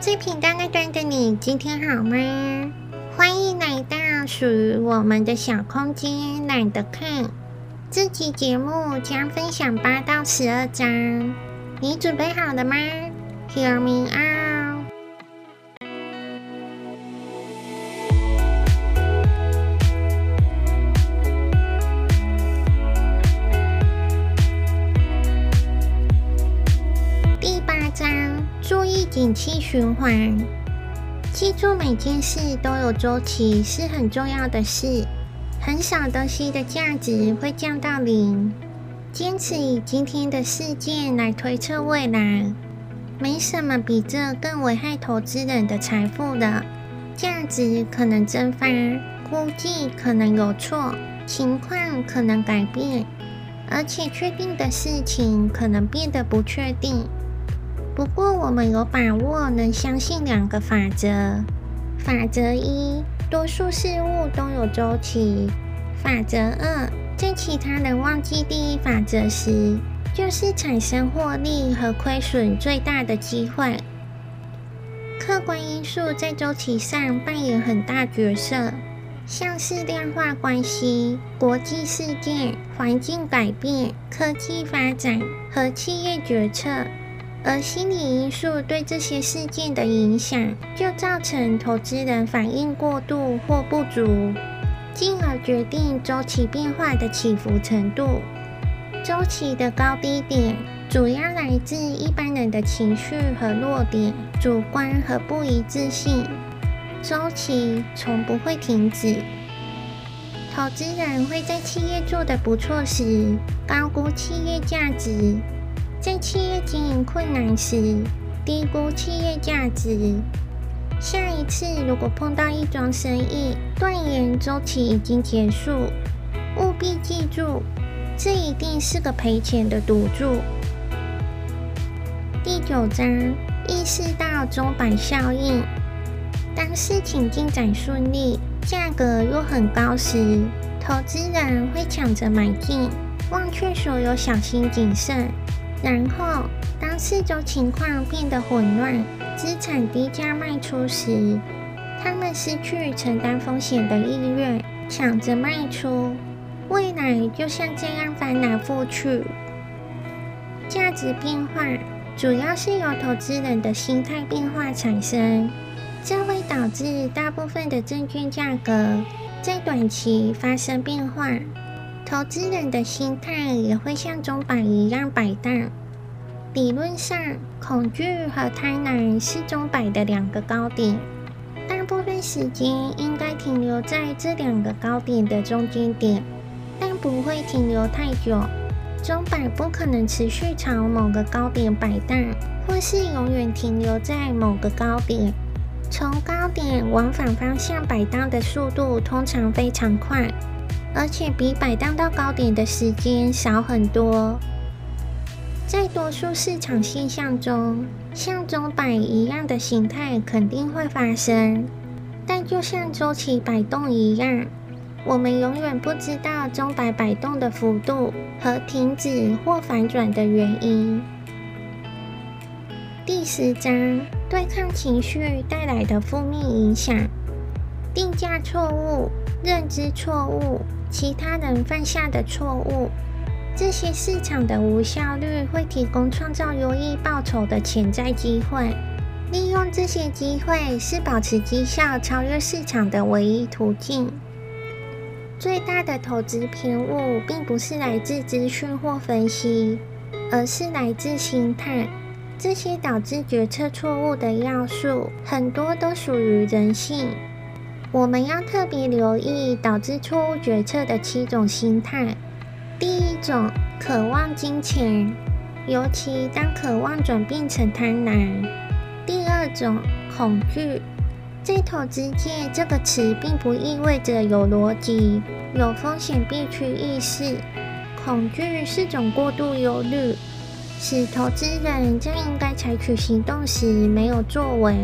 最平淡那端的你，今天好吗？欢迎来到属于我们的小空间，懒得看。这期节目将分享八到十二章，你准备好了吗？Hear me out。景气循环，记住每件事都有周期是很重要的事。很少东西的价值会降到零。坚持以今天的事件来推测未来，没什么比这更危害投资人的财富的。价值可能蒸发，估计可能有错，情况可能改变，而且确定的事情可能变得不确定。不过，我们有把握能相信两个法则。法则一：多数事物都有周期。法则二：在其他人忘记第一法则时，就是产生获利和亏损最大的机会。客观因素在周期上扮演很大角色，像是量化关系、国际事件、环境改变、科技发展和企业决策。而心理因素对这些事件的影响，就造成投资人反应过度或不足，进而决定周期变化的起伏程度。周期的高低点主要来自一般人的情绪和弱点、主观和不一致性。周期从不会停止。投资人会在企业做得不错时，高估企业价值。在企业经营困难时，低估企业价值。下一次如果碰到一桩生意，断言周期已经结束，务必记住，这一定是个赔钱的赌注。第九章，意识到钟摆效应。当事情进展顺利，价格又很高时，投资人会抢着买进，忘却所有小心谨慎。然后，当四周情况变得混乱，资产低价卖出时，他们失去承担风险的意愿，抢着卖出。未来就像这样翻来覆去。价值变化主要是由投资人的心态变化产生，这会导致大部分的证券价格在短期发生变化。投资人的心态也会像钟摆一样摆荡。理论上，恐惧和贪婪是钟摆的两个高点，大部分时间应该停留在这两个高点的中间点，但不会停留太久。钟摆不可能持续朝某个高点摆荡，或是永远停留在某个高点。从高点往反方向摆荡的速度通常非常快。而且比摆荡到高点的时间少很多。在多数市场现象中，像钟摆一样的形态肯定会发生，但就像周期摆动一样，我们永远不知道钟摆摆动的幅度和停止或反转的原因。第十章：对抗情绪带来的负面影响，定价错误、认知错误。其他人犯下的错误，这些市场的无效率会提供创造优异报酬的潜在机会。利用这些机会是保持绩效超越市场的唯一途径。最大的投资偏误并不是来自资讯或分析，而是来自心态。这些导致决策错误的要素，很多都属于人性。我们要特别留意导致错误决策的七种心态。第一种，渴望金钱，尤其当渴望转变成贪婪。第二种，恐惧，在投资界，这个词并不意味着有逻辑、有风险避趋意识。恐惧是种过度忧虑，使投资人在应该采取行动时没有作为。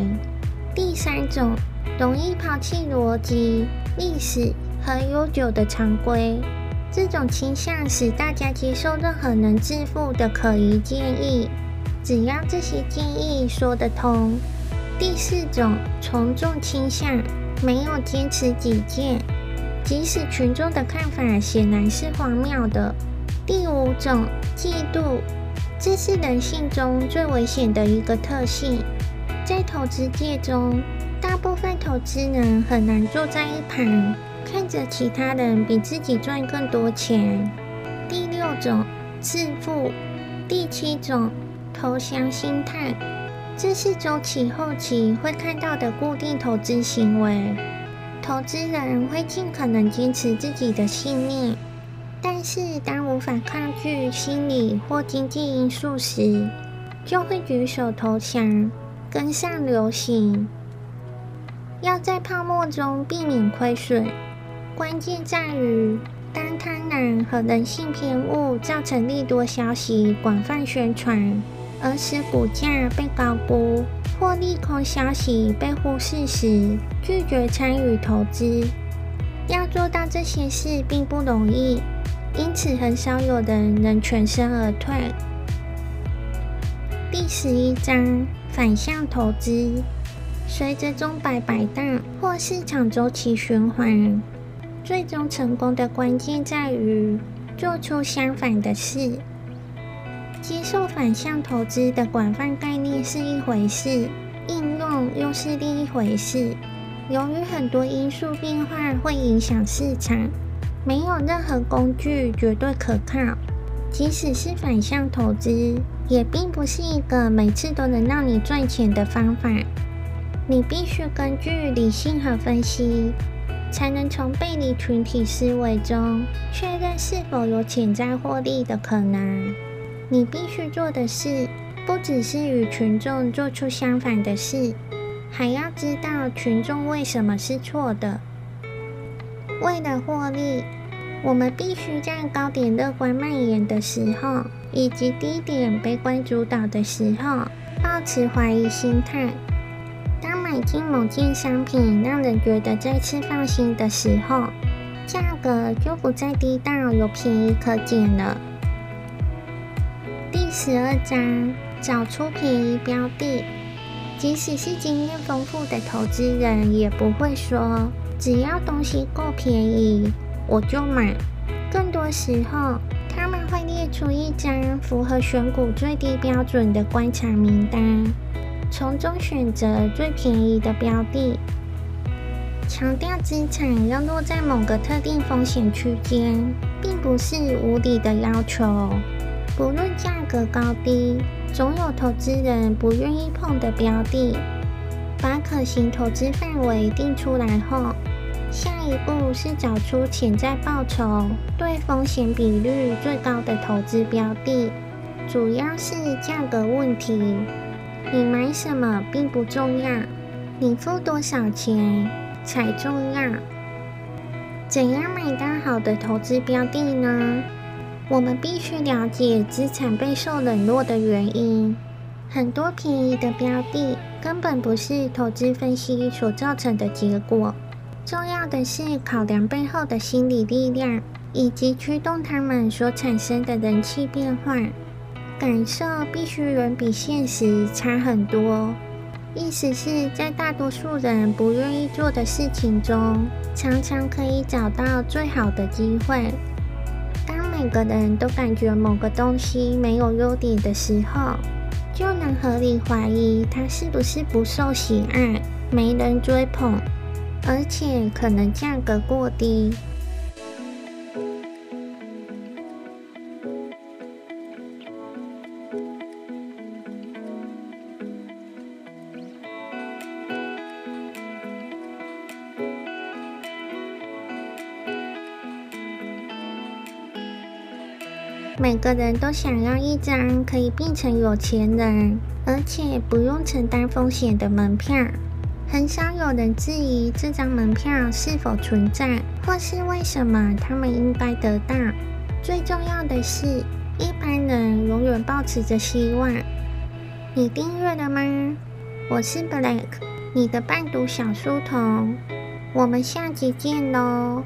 第三种。容易抛弃逻辑、历史和悠久的常规，这种倾向使大家接受任何能致富的可疑建议，只要这些建议说得通。第四种，从众倾向，没有坚持己见，即使群众的看法显然是荒谬的。第五种，嫉妒，这是人性中最危险的一个特性。在投资界中，大部分投资人很难坐在一旁，看着其他人比自己赚更多钱。第六种，自负。第七种，投降心态，这是周期后期会看到的固定投资行为。投资人会尽可能坚持自己的信念，但是当无法抗拒心理或经济因素时，就会举手投降，跟上流行。要在泡沫中避免亏损，关键在于。当贪婪和人性偏误造成利多消息广泛宣传，而使股价被高估或利空消息被忽视时，拒绝参与投资。要做到这些事并不容易，因此很少有人能全身而退。第十一章：反向投资，随着钟摆摆荡或市场周期循环。最终成功的关键在于做出相反的事。接受反向投资的广泛概念是一回事，应用又是另一回事。由于很多因素变化会影响市场，没有任何工具绝对可靠。即使是反向投资，也并不是一个每次都能让你赚钱的方法。你必须根据理性和分析。才能从背离群体思维中确认是否有潜在获利的可能。你必须做的事，不只是与群众做出相反的事，还要知道群众为什么是错的。为了获利，我们必须在高点乐观蔓延的时候，以及低点悲观主导的时候，保持怀疑心态。买进某件商品让人觉得再次放心的时候，价格就不再低到有便宜可捡了。第十二章，找出便宜标的。即使是经验丰富的投资人，也不会说只要东西够便宜我就买。更多时候，他们会列出一张符合选股最低标准的观察名单。从中选择最便宜的标的，强调资产要落在某个特定风险区间，并不是无理的要求。不论价格高低，总有投资人不愿意碰的标的。把可行投资范围定出来后，下一步是找出潜在报酬对风险比率最高的投资标的，主要是价格问题。你买什么并不重要，你付多少钱才重要。怎样买到好的投资标的呢？我们必须了解资产备受冷落的原因。很多便宜的标的根本不是投资分析所造成的结果。重要的是考量背后的心理力量，以及驱动它们所产生的人气变化。感受必须远比现实差很多，意思是在大多数人不愿意做的事情中，常常可以找到最好的机会。当每个人都感觉某个东西没有优点的时候，就能合理怀疑它是不是不受喜爱、没人追捧，而且可能价格过低。每个人都想要一张可以变成有钱人，而且不用承担风险的门票。很少有人质疑这张门票是否存在，或是为什么他们应该得到。最重要的是，一般人永远抱持着希望。你订阅了吗？我是 Black，你的伴读小书童。我们下集见喽。